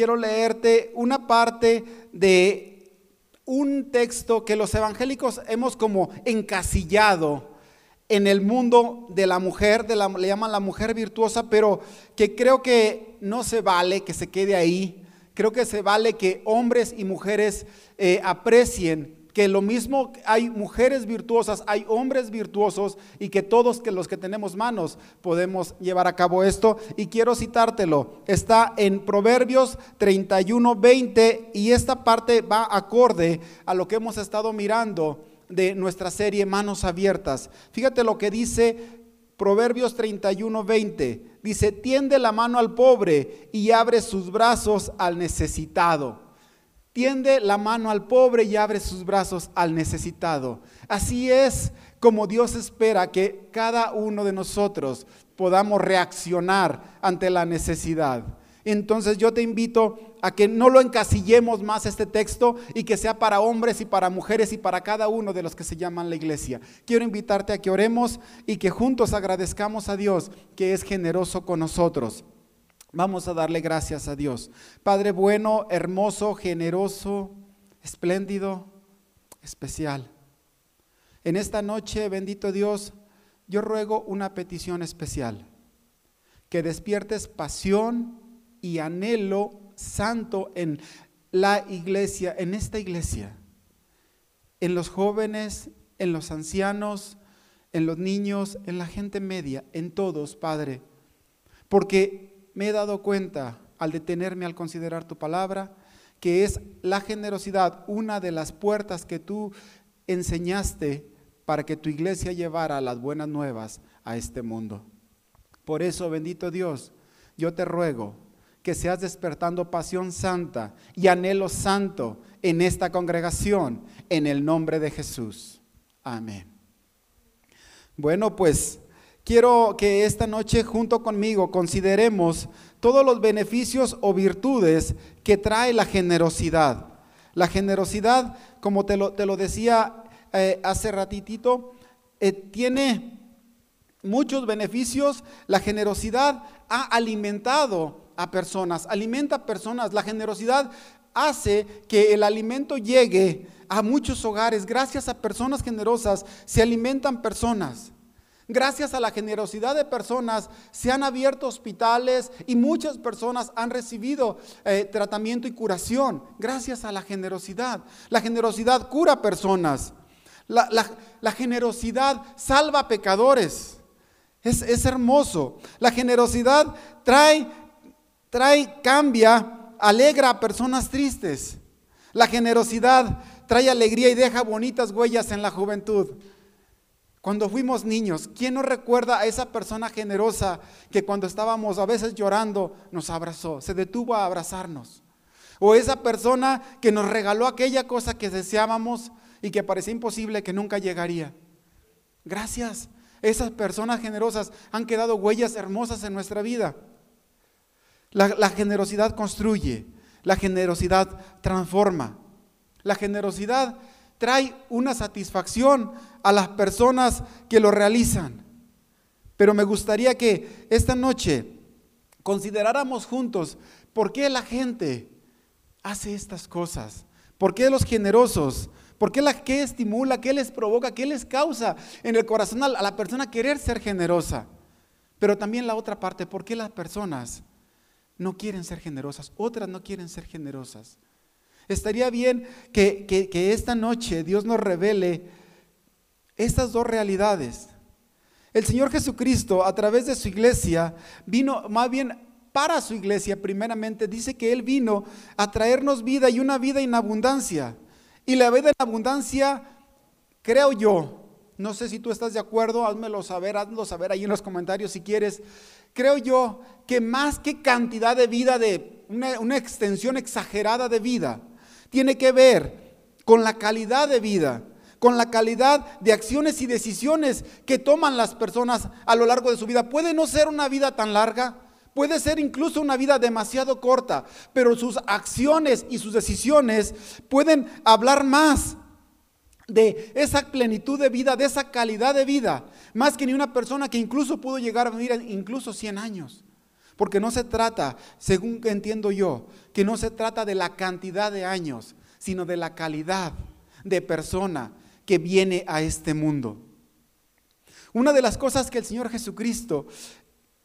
quiero leerte una parte de un texto que los evangélicos hemos como encasillado en el mundo de la mujer, de la, le llaman la mujer virtuosa, pero que creo que no se vale que se quede ahí. Creo que se vale que hombres y mujeres eh, aprecien que lo mismo hay mujeres virtuosas, hay hombres virtuosos y que todos los que tenemos manos podemos llevar a cabo esto. Y quiero citártelo, está en Proverbios 31, 20 y esta parte va acorde a lo que hemos estado mirando de nuestra serie Manos Abiertas. Fíjate lo que dice Proverbios 31, 20. Dice, tiende la mano al pobre y abre sus brazos al necesitado. Tiende la mano al pobre y abre sus brazos al necesitado. Así es como Dios espera que cada uno de nosotros podamos reaccionar ante la necesidad. Entonces yo te invito a que no lo encasillemos más este texto y que sea para hombres y para mujeres y para cada uno de los que se llaman la iglesia. Quiero invitarte a que oremos y que juntos agradezcamos a Dios que es generoso con nosotros. Vamos a darle gracias a Dios. Padre bueno, hermoso, generoso, espléndido, especial. En esta noche, bendito Dios, yo ruego una petición especial. Que despiertes pasión y anhelo santo en la iglesia, en esta iglesia, en los jóvenes, en los ancianos, en los niños, en la gente media, en todos, Padre. Porque me he dado cuenta al detenerme al considerar tu palabra, que es la generosidad una de las puertas que tú enseñaste para que tu iglesia llevara las buenas nuevas a este mundo. Por eso, bendito Dios, yo te ruego que seas despertando pasión santa y anhelo santo en esta congregación, en el nombre de Jesús. Amén. Bueno, pues quiero que esta noche junto conmigo consideremos todos los beneficios o virtudes que trae la generosidad. La generosidad, como te lo, te lo decía eh, hace ratitito, eh, tiene muchos beneficios. La generosidad ha alimentado a personas, alimenta a personas. La generosidad hace que el alimento llegue a muchos hogares. Gracias a personas generosas se alimentan personas. Gracias a la generosidad de personas se han abierto hospitales y muchas personas han recibido eh, tratamiento y curación. Gracias a la generosidad. La generosidad cura personas. La, generosidad salva pecadores. Es, es, hermoso. La generosidad trae, trae, cambia, alegra a personas tristes. La generosidad trae alegría y deja bonitas huellas en la juventud. Cuando fuimos niños, ¿quién nos recuerda a esa persona generosa que cuando estábamos a veces llorando nos abrazó, se detuvo a abrazarnos? O esa persona que nos regaló aquella cosa que deseábamos y que parecía imposible que nunca llegaría. Gracias. Esas personas generosas han quedado huellas hermosas en nuestra vida. La, la generosidad construye, la generosidad transforma. La generosidad trae una satisfacción a las personas que lo realizan. Pero me gustaría que esta noche consideráramos juntos por qué la gente hace estas cosas, por qué los generosos, por qué, la, qué estimula, qué les provoca, qué les causa en el corazón a la persona querer ser generosa. Pero también la otra parte, por qué las personas no quieren ser generosas, otras no quieren ser generosas. Estaría bien que, esta noche Dios nos revele estas dos realidades. El Señor Jesucristo, a través de su iglesia, vino más bien para su iglesia, primeramente, dice que Él vino a traernos vida y una vida en abundancia. Y la vida en abundancia, creo yo, no sé si tú estás de acuerdo, házmelo saber, hazlo saber ahí en los comentarios si quieres. Creo yo que más que cantidad de vida, de una extensión exagerada de vida, tiene que ver con la calidad de vida, con la calidad de acciones y decisiones que toman las personas a lo largo de su vida. Puede no ser una vida tan larga, puede ser incluso una vida demasiado corta, pero sus acciones y sus decisiones pueden hablar más de esa plenitud de vida, de esa calidad de vida, más que ni una persona que incluso pudo llegar a vivir incluso 100 años. Porque no se trata, según entiendo yo, que no se trata de la cantidad de años, sino de la calidad de persona que viene a este mundo. Una de las cosas que el Señor Jesucristo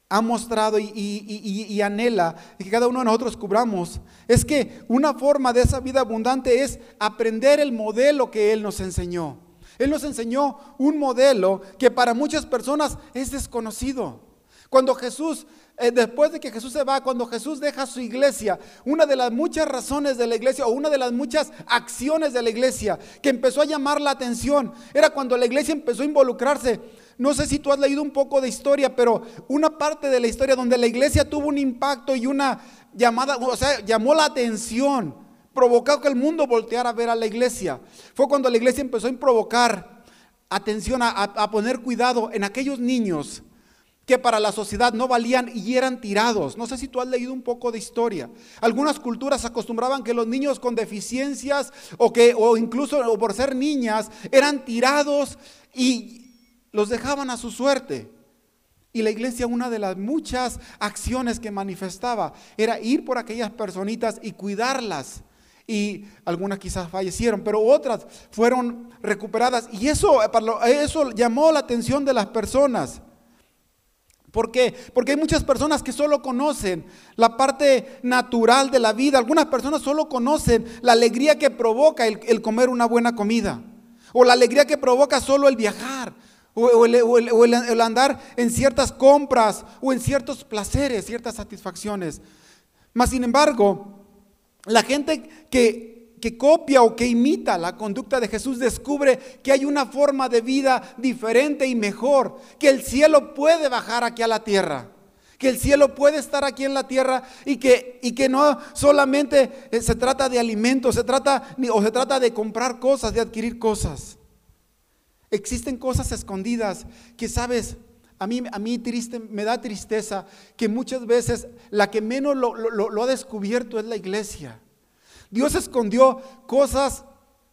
ha mostrado y, anhela y que cada uno de nosotros cubramos es que una forma de esa vida abundante es aprender el modelo que Él nos enseñó. Él nos enseñó un modelo que para muchas personas es desconocido. Cuando Jesús, eh, después de que Jesús se va, cuando Jesús deja su iglesia, una de las muchas razones de la iglesia o una de las muchas acciones de la iglesia que empezó a llamar la atención era cuando la iglesia empezó a involucrarse no sé si tú has leído un poco de historia, pero una parte de la historia donde la iglesia tuvo un impacto y una llamada, o sea, llamó la atención, provocó que el mundo volteara a ver a la iglesia. Fue cuando la iglesia empezó a provocar atención, a, poner cuidado en aquellos niños que para la sociedad no valían y eran tirados. No sé si tú has leído un poco de historia. Algunas culturas acostumbraban que los niños con deficiencias o que o incluso o por ser niñas eran tirados y los dejaban a su suerte. Y la iglesia, una de las muchas acciones que manifestaba, era ir por aquellas personitas y cuidarlas. Y algunas quizás fallecieron, pero otras fueron recuperadas. Y eso, eso llamó la atención de las personas. ¿Por qué? Porque hay muchas personas que solo conocen la parte natural de la vida. Algunas personas solo conocen la alegría que provoca el, el comer una buena comida. O la alegría que provoca solo el viajar o, el, andar en ciertas compras o en ciertos placeres, ciertas satisfacciones. Mas, sin embargo, la gente que, que copia o que imita la conducta de Jesús descubre que hay una forma de vida diferente y mejor, que el cielo puede bajar aquí a la tierra que el cielo puede estar aquí en la tierra y que, y que no solamente se trata de alimentos, se trata, o se trata de comprar cosas, de adquirir cosas. Existen cosas escondidas que, sabes, a mí, a mí triste, me da tristeza que muchas veces la que menos lo, lo, ha descubierto es la iglesia. Dios escondió cosas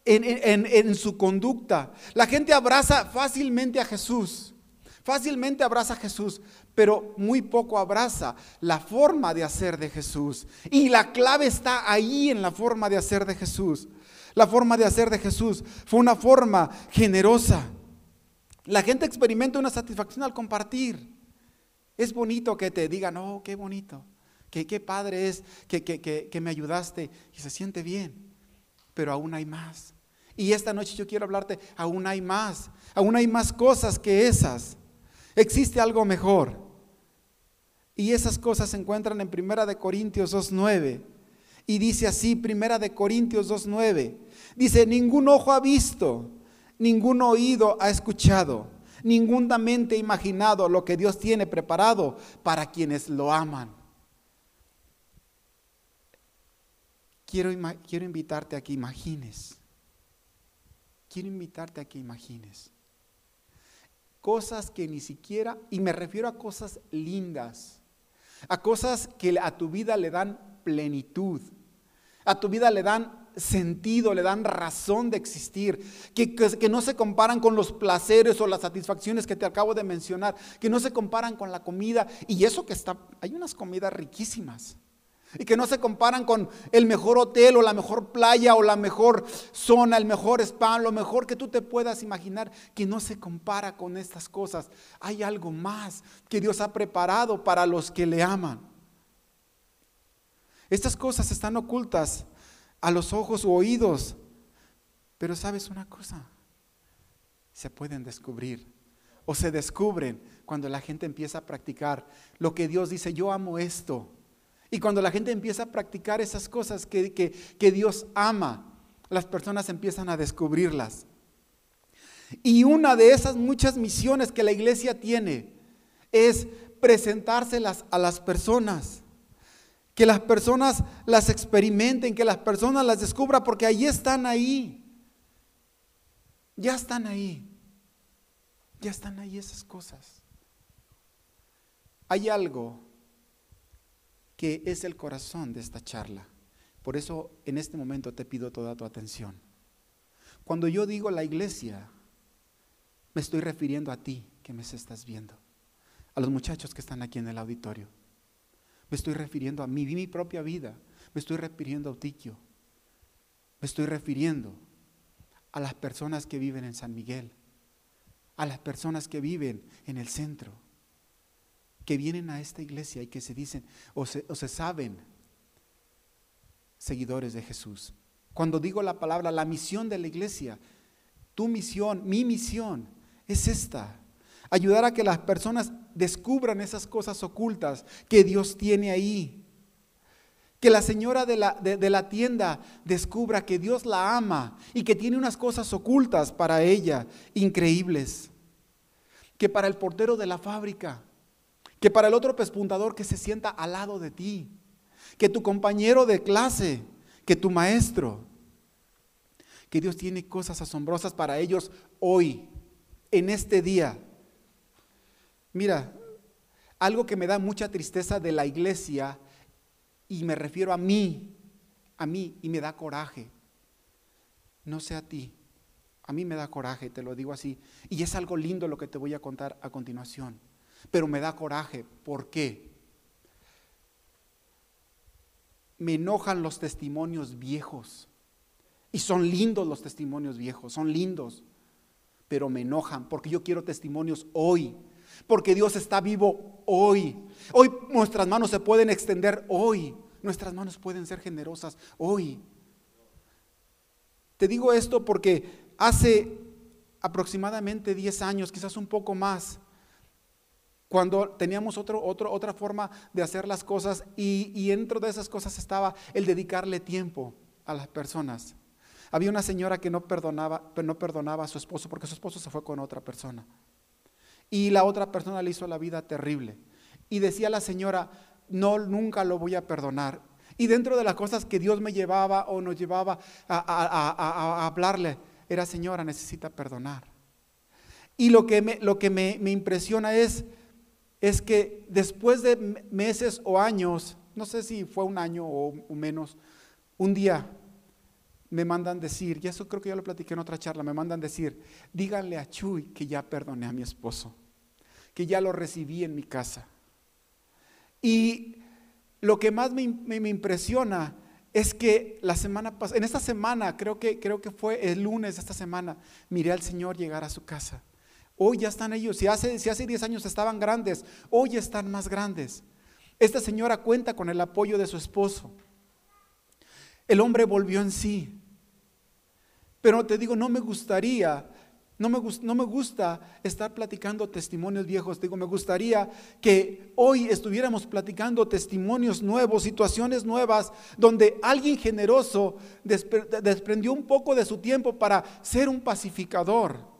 en, su conducta. La gente abraza fácilmente a Jesús, fácilmente abraza a Jesús, pero muy poco abraza la forma de hacer de Jesús. Y la clave está ahí en la forma de hacer de Jesús. La forma de hacer de Jesús fue una forma generosa. La gente experimenta una satisfacción al compartir. Es bonito que te digan, oh, qué bonito, que qué padre es que, que, que, me ayudaste y se siente bien. Pero aún hay más. Y esta noche yo quiero hablarte, aún hay más, aún hay más cosas que esas. Existe algo mejor. Y esas cosas se encuentran en Primera de Corintios 2.9. Y dice así, Primera de Corintios 2.9. Dice, ningún ojo ha visto, ningún oído ha escuchado, ninguna mente ha imaginado lo que Dios tiene preparado para quienes lo aman. Quiero, quiero invitarte a que imagines. Quiero invitarte a que imagines. Cosas que ni siquiera, y me refiero a cosas lindas, a cosas que a tu vida le dan plenitud, a tu vida le dan sentido, le dan razón de existir, que, que, no se comparan con los placeres o las satisfacciones que te acabo de mencionar, que no se comparan con la comida. Y eso que está, hay unas comidas riquísimas. Y que no se comparan con el mejor hotel o la mejor playa o la mejor zona, el mejor spa, lo mejor que tú te puedas imaginar, que no se compara con estas cosas. Hay algo más que Dios ha preparado para los que le aman. Estas cosas están ocultas a los ojos u oídos. Pero sabes una cosa, se pueden descubrir o se descubren cuando la gente empieza a practicar lo que Dios dice, yo amo esto. Y cuando la gente empieza a practicar esas cosas que, que Dios ama, las personas empiezan a descubrirlas. Y una de esas muchas misiones que la iglesia tiene es presentárselas a las personas. Que las personas las experimenten, que las personas las descubran, porque ahí están ahí. Ya están ahí. Ya están ahí esas cosas. Hay algo que es el corazón de esta charla. Por eso en este momento te pido toda tu atención. Cuando yo digo la iglesia, me estoy refiriendo a ti que me estás viendo, a los muchachos que están aquí en el auditorio Me estoy refiriendo a mí, mi propia vida. Me estoy refiriendo a Utiquio. Me estoy refiriendo a las personas que viven en San Miguel, a las personas que viven en el centro, que vienen a esta iglesia y que se dicen o se, o se saben seguidores de Jesús. Cuando digo la palabra, la misión de la iglesia, tu misión, mi misión, es esta. Ayudar a que las personas descubran esas cosas ocultas que Dios tiene ahí. Que la señora de la, de, la, tienda descubra que Dios la ama y que tiene unas cosas ocultas para ella, increíbles. Que para el portero de la fábrica, que para el otro pespuntador que se sienta al lado de ti, que tu compañero de clase, que tu maestro, que Dios tiene cosas asombrosas para ellos hoy, en este día. Mira, algo que me da mucha tristeza de la iglesia, y me refiero a mí, a mí, y me da coraje. No sé a ti, a mí me da coraje, te lo digo así. Y es algo lindo lo que te voy a contar a continuación. Pero me da coraje. ¿Por qué? me enojan los testimonios viejos. Y son lindos los testimonios viejos, son lindos. Pero me enojan porque yo quiero testimonios hoy. Porque Dios está vivo hoy. Hoy nuestras manos se pueden extender hoy. Nuestras manos pueden ser generosas hoy. Te digo esto porque hace aproximadamente 10 años, quizás un poco más, cuando teníamos otro, otra forma de hacer las cosas y, dentro de esas cosas estaba el dedicarle tiempo a las personas. Había una señora que no perdonaba, no perdonaba a su esposo porque su esposo se fue con otra persona. Y la otra persona le hizo la vida terrible. Y decía la señora, no, nunca lo voy a perdonar. Y dentro de las cosas que Dios me llevaba o nos llevaba a, hablarle, era señora, necesita perdonar. Y lo que me, lo que me impresiona es es que después de meses o años, no sé si fue un año o, menos, un día me mandan decir, y eso creo que ya lo platiqué en otra charla, me mandan decir, díganle a Chuy que ya perdoné a mi esposo, que ya lo recibí en mi casa. Y lo que más me, me impresiona es que la semana pasada, en esta semana, creo que, creo que fue el lunes de esta semana, miré al Señor llegar a su casa. Hoy ya están ellos. Si hace, si hace 10 años estaban grandes, hoy están más grandes. Esta señora cuenta con el apoyo de su esposo. El hombre volvió en sí. Pero te digo, no me gustaría, no me, no me gusta estar platicando testimonios viejos. Digo, me gustaría que hoy estuviéramos platicando testimonios nuevos, situaciones nuevas, donde alguien generoso desprendió un poco de su tiempo para ser un pacificador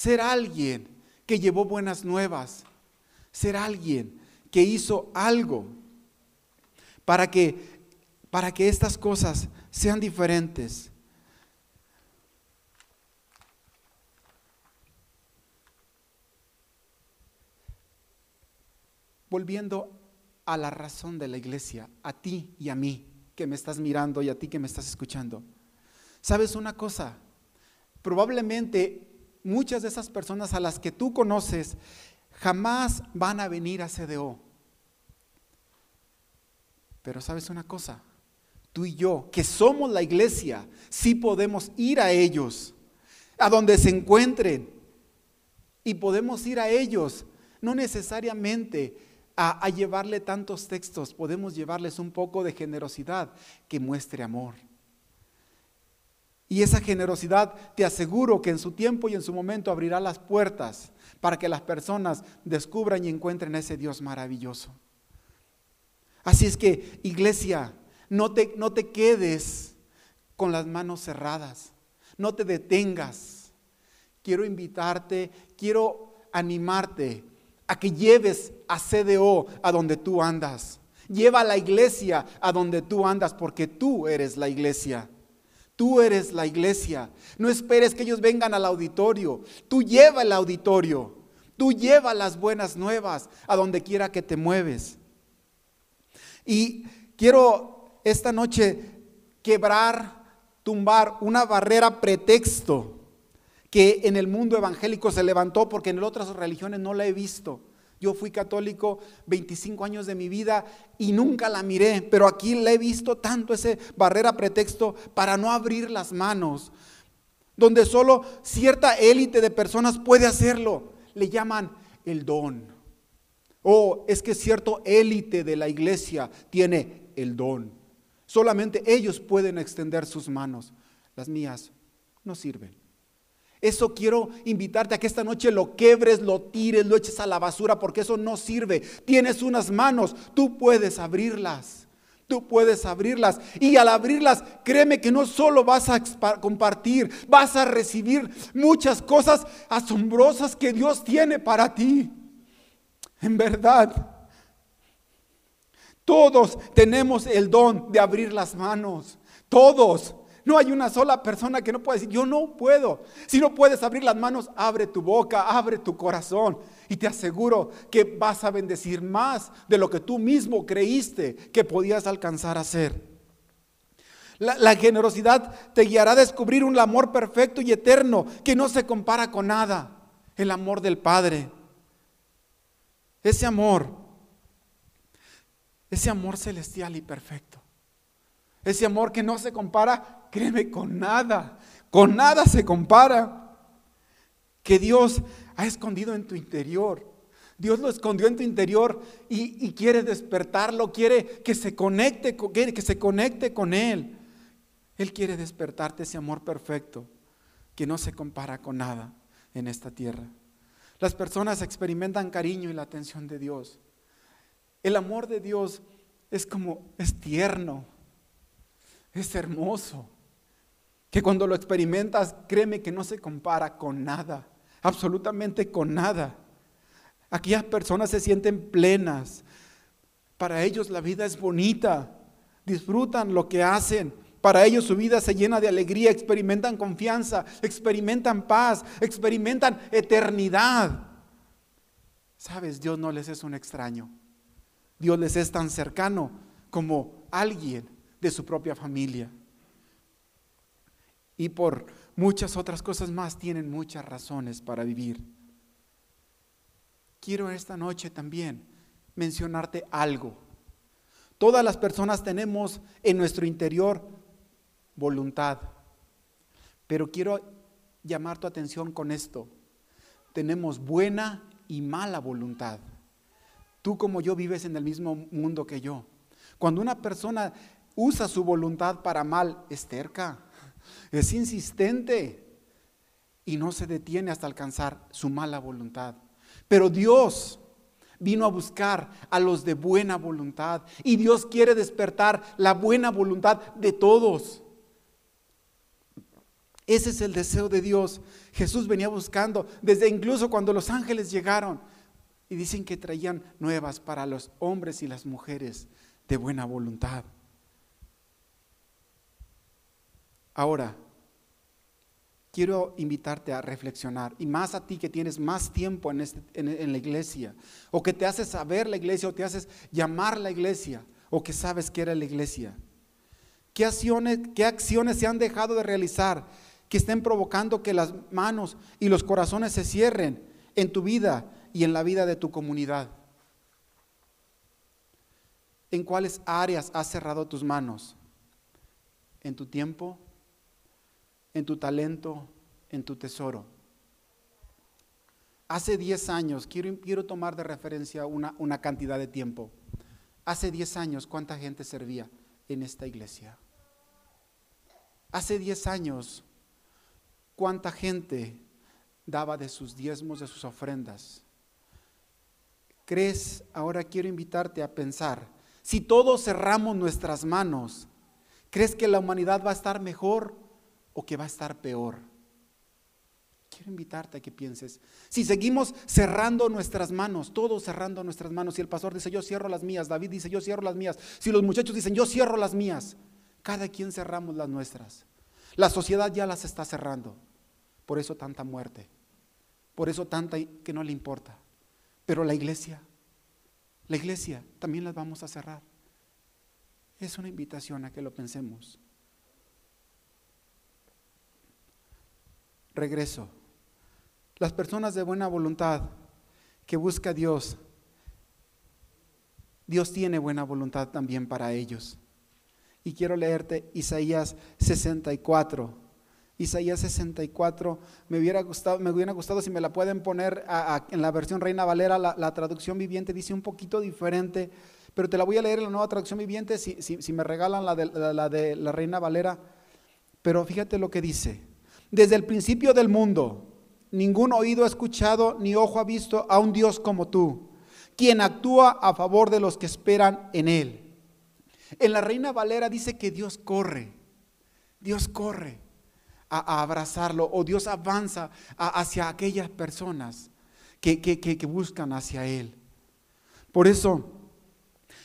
ser alguien que llevó buenas nuevas, ser alguien que hizo algo para que, para que estas cosas sean diferentes. Volviendo a la razón de la iglesia, a ti y a mí que me estás mirando y a ti que me estás escuchando. ¿Sabes una cosa? Probablemente muchas de esas personas a las que tú conoces jamás van a venir a CDO. Pero sabes una cosa, tú y yo, que somos la iglesia, sí podemos ir a ellos, a donde se encuentren. Y podemos ir a ellos, no necesariamente a, a llevarle tantos textos, podemos llevarles un poco de generosidad que muestre amor. Y esa generosidad te aseguro que en su tiempo y en su momento abrirá las puertas para que las personas descubran y encuentren ese Dios maravilloso. Así es que, iglesia, no te, no te quedes con las manos cerradas, no te detengas. Quiero invitarte, quiero animarte a que lleves a CDO a donde tú andas. Lleva a la iglesia a donde tú andas porque tú eres la iglesia. Tú eres la iglesia. No esperes que ellos vengan al auditorio. Tú lleva el auditorio. Tú lleva las buenas nuevas a donde quiera que te mueves. Y quiero esta noche quebrar, tumbar una barrera pretexto que en el mundo evangélico se levantó porque en otras religiones no la he visto. Yo fui católico 25 años de mi vida y nunca la miré, pero aquí le he visto tanto ese barrera pretexto para no abrir las manos, donde solo cierta élite de personas puede hacerlo. Le llaman el don. O es que cierto élite de la iglesia tiene el don. Solamente ellos pueden extender sus manos. Las mías no sirven. Eso quiero invitarte a que esta noche lo quebres, lo tires, lo eches a la basura, porque eso no sirve. Tienes unas manos, tú puedes abrirlas. Tú puedes abrirlas. Y al abrirlas, créeme que no solo vas a compartir, vas a recibir muchas cosas asombrosas que Dios tiene para ti. En verdad. Todos tenemos el don de abrir las manos. Todos. No hay una sola persona que no pueda decir, yo no puedo. Si no puedes abrir las manos, abre tu boca, abre tu corazón. Y te aseguro que vas a bendecir más de lo que tú mismo creíste que podías alcanzar a hacer. La, la, generosidad te guiará a descubrir un amor perfecto y eterno que no se compara con nada. El amor del Padre. Ese amor. Ese amor celestial y perfecto. Ese amor que no se compara, créeme, con nada. Con nada se compara. Que Dios ha escondido en tu interior. Dios lo escondió en tu interior y, quiere despertarlo, quiere que se conecte, quiere que se conecte con Él. Él quiere despertarte ese amor perfecto que no se compara con nada en esta tierra. Las personas experimentan cariño y la atención de Dios. El amor de Dios es como, es tierno, es hermoso. Que cuando lo experimentas, créeme que no se compara con nada, absolutamente con nada. Aquellas personas se sienten plenas. Para ellos la vida es bonita, disfrutan lo que hacen. Para ellos su vida se llena de alegría, experimentan confianza, experimentan paz, experimentan eternidad. Sabes, Dios no les es un extraño. Dios les es tan cercano como alguien de su propia familia. Y por muchas otras cosas más tienen muchas razones para vivir. Quiero esta noche también mencionarte algo. Todas las personas tenemos en nuestro interior voluntad, pero quiero llamar tu atención con esto. Tenemos buena y mala voluntad. Tú como yo vives en el mismo mundo que yo. Cuando una persona usa su voluntad para mal, es terca, es insistente y no se detiene hasta alcanzar su mala voluntad. Pero Dios vino a buscar a los de buena voluntad y Dios quiere despertar la buena voluntad de todos. Ese es el deseo de Dios. Jesús venía buscando desde incluso cuando los ángeles llegaron y dicen que traían nuevas para los hombres y las mujeres de buena voluntad. Ahora, quiero invitarte a reflexionar, y más a ti que tienes más tiempo este, en, la iglesia, o que te haces saber la iglesia, o te haces llamar la iglesia, o que sabes que era la iglesia. ¿Qué acciones, ¿Qué acciones se han dejado de realizar que estén provocando que las manos y los corazones se cierren en tu vida y en la vida de tu comunidad? ¿En cuáles áreas has cerrado tus manos? ¿En tu tiempo? En tu talento, en tu tesoro. Hace 10 años, quiero, quiero tomar de referencia una, una cantidad de tiempo. Hace 10 años, ¿cuánta gente servía en esta iglesia? Hace 10 años, ¿cuánta gente daba de sus diezmos, de sus ofrendas? ¿Crees? Ahora quiero invitarte a pensar, si todos cerramos nuestras manos, ¿crees que la humanidad va a estar mejor o que va a estar peor. Quiero invitarte a que pienses, si seguimos cerrando nuestras manos, todos cerrando nuestras manos, si el pastor dice yo cierro las mías, David dice yo cierro las mías, si los muchachos dicen yo cierro las mías, cada quien cerramos las nuestras. La sociedad ya las está cerrando, por eso tanta muerte, por eso tanta que no le importa. Pero la iglesia, la iglesia también las vamos a cerrar. Es una invitación a que lo pensemos. Regreso. Las personas de buena voluntad que busca a Dios Dios tiene buena voluntad también para ellos. Y quiero leerte Isaías 64. Isaías 64, me hubiera gustado, me hubiera gustado si me la pueden poner en la versión Reina Valera, la, traducción viviente dice un poquito diferente, pero te la voy a leer en la nueva traducción viviente si, si, me regalan la de, la de la Reina Valera. Pero fíjate lo que dice. Desde el principio del mundo, ningún oído ha escuchado ni ojo ha visto a un Dios como tú, quien actúa a favor de los que esperan en Él. En la Reina Valera dice que Dios corre, Dios corre a, abrazarlo o Dios avanza hacia aquellas personas que, que buscan hacia Él. Por eso,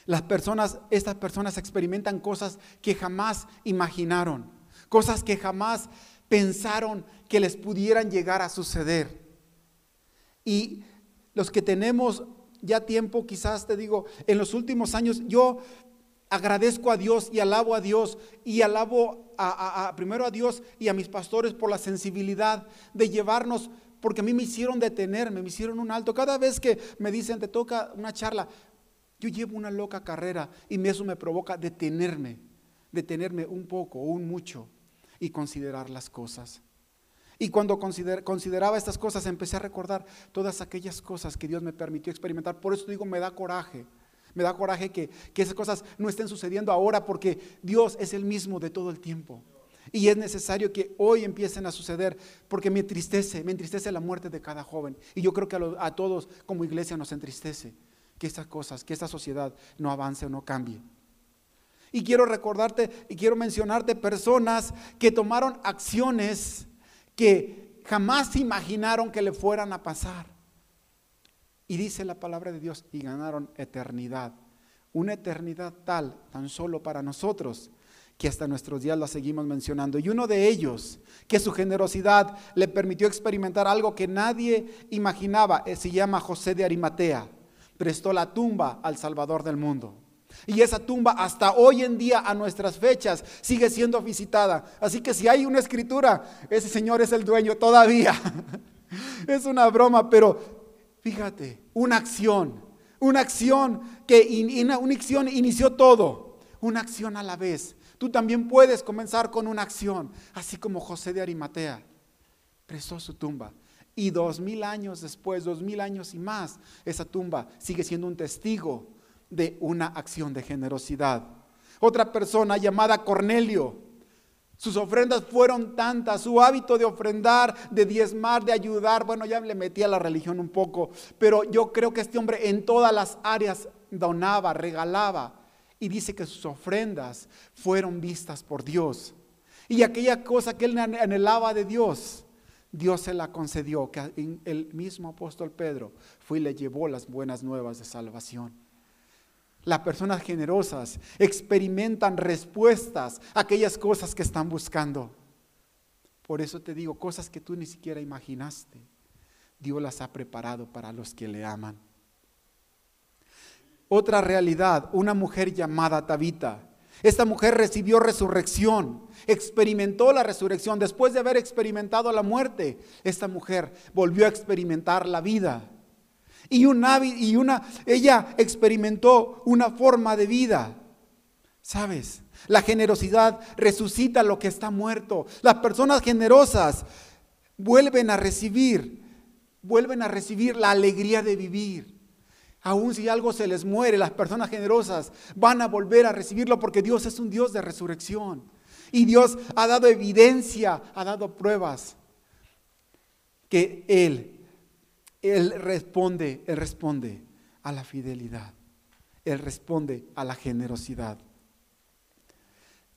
las personas, estas personas experimentan cosas que jamás imaginaron, cosas que jamás pensaron que les pudieran llegar a suceder. Y los que tenemos ya tiempo, quizás te digo, en los últimos años, yo agradezco a Dios y alabo a Dios y alabo a, primero a Dios y a mis pastores por la sensibilidad de llevarnos, porque a mí me hicieron detenerme, me hicieron un alto. Cada vez que me dicen, te toca una charla, yo llevo una loca carrera y eso me provoca detenerme, detenerme un poco o un mucho y considerar las cosas. Y cuando consideraba estas cosas, empecé a recordar todas aquellas cosas que Dios me permitió experimentar. Por eso digo, me da coraje me da coraje que, esas cosas no estén sucediendo ahora porque Dios es el mismo de todo el tiempo. Y es necesario que hoy empiecen a suceder porque me entristece, me entristece la muerte de cada joven. Y yo creo que a, a todos como iglesia nos entristece que estas cosas, que esta sociedad no avance o no cambie. Y quiero recordarte y quiero mencionarte personas que tomaron acciones que jamás imaginaron que le fueran a pasar. Y dice la palabra de Dios, y ganaron eternidad. Una eternidad tal, tan solo para nosotros, que hasta nuestros días la seguimos mencionando. Y uno de ellos, que su generosidad le permitió experimentar algo que nadie imaginaba, eh, se llama José de Arimatea. Prestó la tumba al Salvador del mundo. Y esa tumba hasta hoy en día, a nuestras fechas, sigue siendo visitada. Así que si hay una escritura, ese señor es el dueño todavía. es una broma, pero Fíjate, una acción, una acción que una acción inició todo, una acción a la vez. Tú también puedes comenzar con una acción, así como José de Arimatea prestó su tumba. Y dos mil años después, dos mil años y más, esa tumba sigue siendo un testigo de una acción de generosidad. Otra persona llamada Cornelio, sus ofrendas fueron tantas, su hábito de ofrendar, de diezmar, de ayudar, bueno, ya le metí a la religión un poco, pero yo creo que este hombre en todas las áreas donaba, regalaba, y dice que sus ofrendas fueron vistas por Dios. Y aquella cosa que él anhelaba de Dios, Dios se la concedió, que el mismo apóstol Pedro fue y le llevó las buenas nuevas de salvación. Las personas generosas experimentan respuestas a aquellas cosas que están buscando. Por eso te digo, cosas que tú ni siquiera imaginaste, Dios las ha preparado para los que le aman. Otra realidad, una mujer llamada Tabita. Esta mujer recibió resurrección, experimentó la resurrección. Después de haber experimentado la muerte, esta mujer volvió a experimentar la vida. Y, un y una, ella experimentó una forma de vida. ¿Sabes? La generosidad resucita lo que está muerto. Las personas generosas vuelven a recibir, vuelven a recibir la alegría de vivir. Aun si algo se les muere, las personas generosas van a volver a recibirlo porque Dios es un Dios de resurrección. Y Dios ha dado evidencia, ha dado pruebas que Él él responde, Él responde a la fidelidad. Él responde a la generosidad.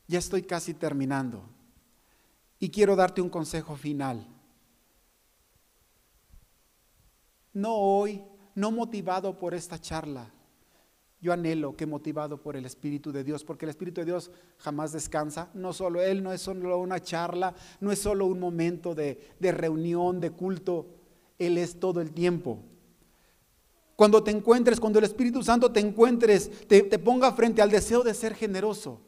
Ya estoy casi terminando y quiero darte un consejo final. No hoy, no motivado por esta charla. Yo anhelo que motivado por el Espíritu de Dios, porque el Espíritu de Dios jamás descansa. No solo Él, no es solo una charla, no es solo un momento de, de reunión, de culto él es todo el tiempo. Cuando te encuentres, cuando el Espíritu Santo te encuentres, te, ponga frente al deseo de ser generoso,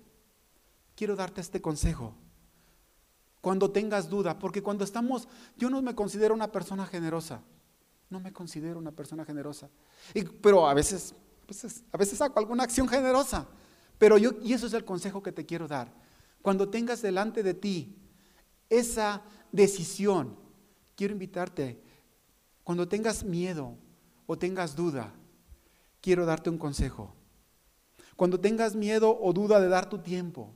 quiero darte este consejo. Cuando tengas duda, porque cuando estamos, yo no me considero una persona generosa, no me considero una persona generosa, pero a veces pues a veces hago alguna acción generosa. Pero yo, y eso es el consejo que te quiero dar. Cuando tengas delante de ti esa decisión, quiero invitarte, cuando tengas miedo o tengas duda, quiero darte un consejo. Cuando tengas miedo o duda de dar tu tiempo,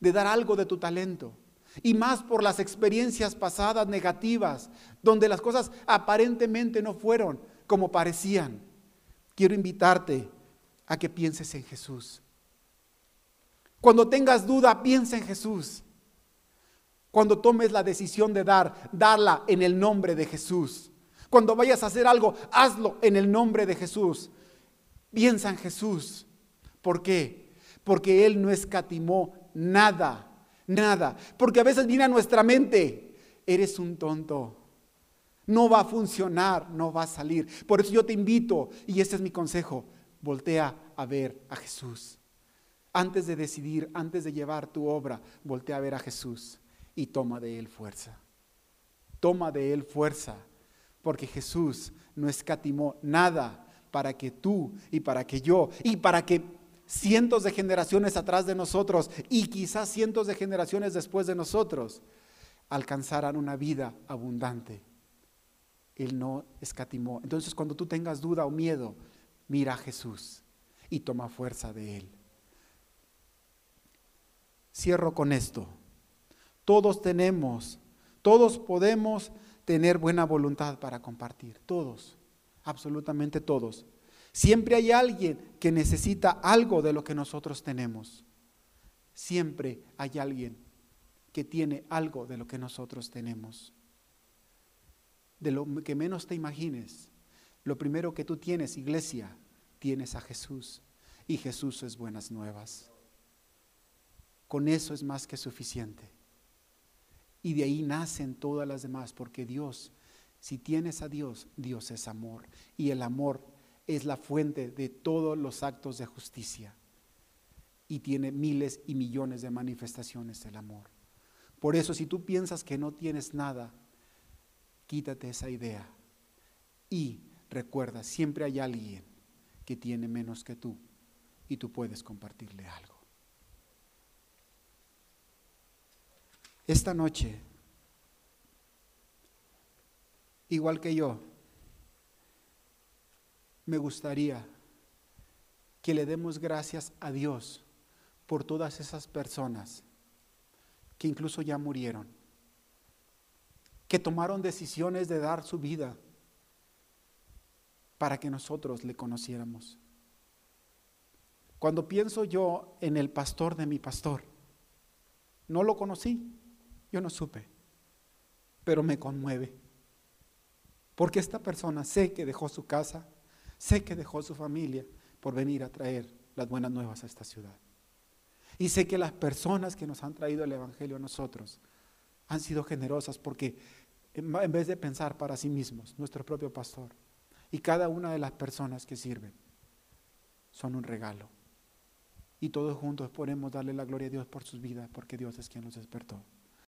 de dar algo de tu talento, y más por las experiencias pasadas negativas, donde las cosas aparentemente no fueron como parecían, quiero invitarte a que pienses en Jesús. Cuando tengas duda, piensa en Jesús. Cuando tomes la decisión de dar, darla en el nombre de Jesús. Cuando vayas a hacer algo, hazlo en el nombre de Jesús. Piensa en Jesús. ¿Por qué? Porque Él no escatimó nada, nada. Porque a veces viene a nuestra mente, eres un tonto. No va a funcionar, no va a salir. Por eso yo te invito, y este es mi consejo, voltea a ver a Jesús. Antes de decidir, antes de llevar tu obra, voltea a ver a Jesús y toma de Él fuerza. Toma de Él fuerza, porque Jesús no escatimó nada para que tú y para que yo y para que cientos de generaciones atrás de nosotros y quizás cientos de generaciones después de nosotros alcanzaran una vida abundante. Él no escatimó. Entonces cuando tú tengas duda o miedo, mira a Jesús y toma fuerza de Él. Cierro con esto. Todos tenemos, todos podemos tener buena voluntad para compartir. Todos, absolutamente todos. Siempre hay alguien que necesita algo de lo que nosotros tenemos. Siempre hay alguien que tiene algo de lo que nosotros tenemos. De lo que menos te imagines, lo primero que tú tienes, iglesia, tienes a Jesús. Y Jesús es buenas nuevas. Con eso es más que suficiente. Y de ahí nacen todas las demás, porque Dios, si tienes a Dios, Dios es amor. Y el amor es la fuente de todos los actos de justicia. Y tiene miles y millones de manifestaciones del amor. Por eso si tú piensas que no tienes nada, quítate esa idea. Y recuerda, siempre hay alguien que tiene menos que tú y tú puedes compartirle algo. Esta noche, igual que yo, me gustaría que le demos gracias a Dios por todas esas personas que incluso ya murieron, que tomaron decisiones de dar su vida para que nosotros le conociéramos. Cuando pienso yo en el pastor de mi pastor, no lo conocí, yo no supe, pero me conmueve. Porque esta persona sé que dejó su casa, sé que dejó su familia por venir a traer las buenas nuevas a esta ciudad. Y sé que las personas que nos han traído el Evangelio a nosotros han sido generosas porque en vez de pensar para sí mismos, nuestro propio pastor y cada una de las personas que sirven son un regalo. Y todos juntos podemos darle la gloria a Dios por sus vidas porque Dios es quien los despertó.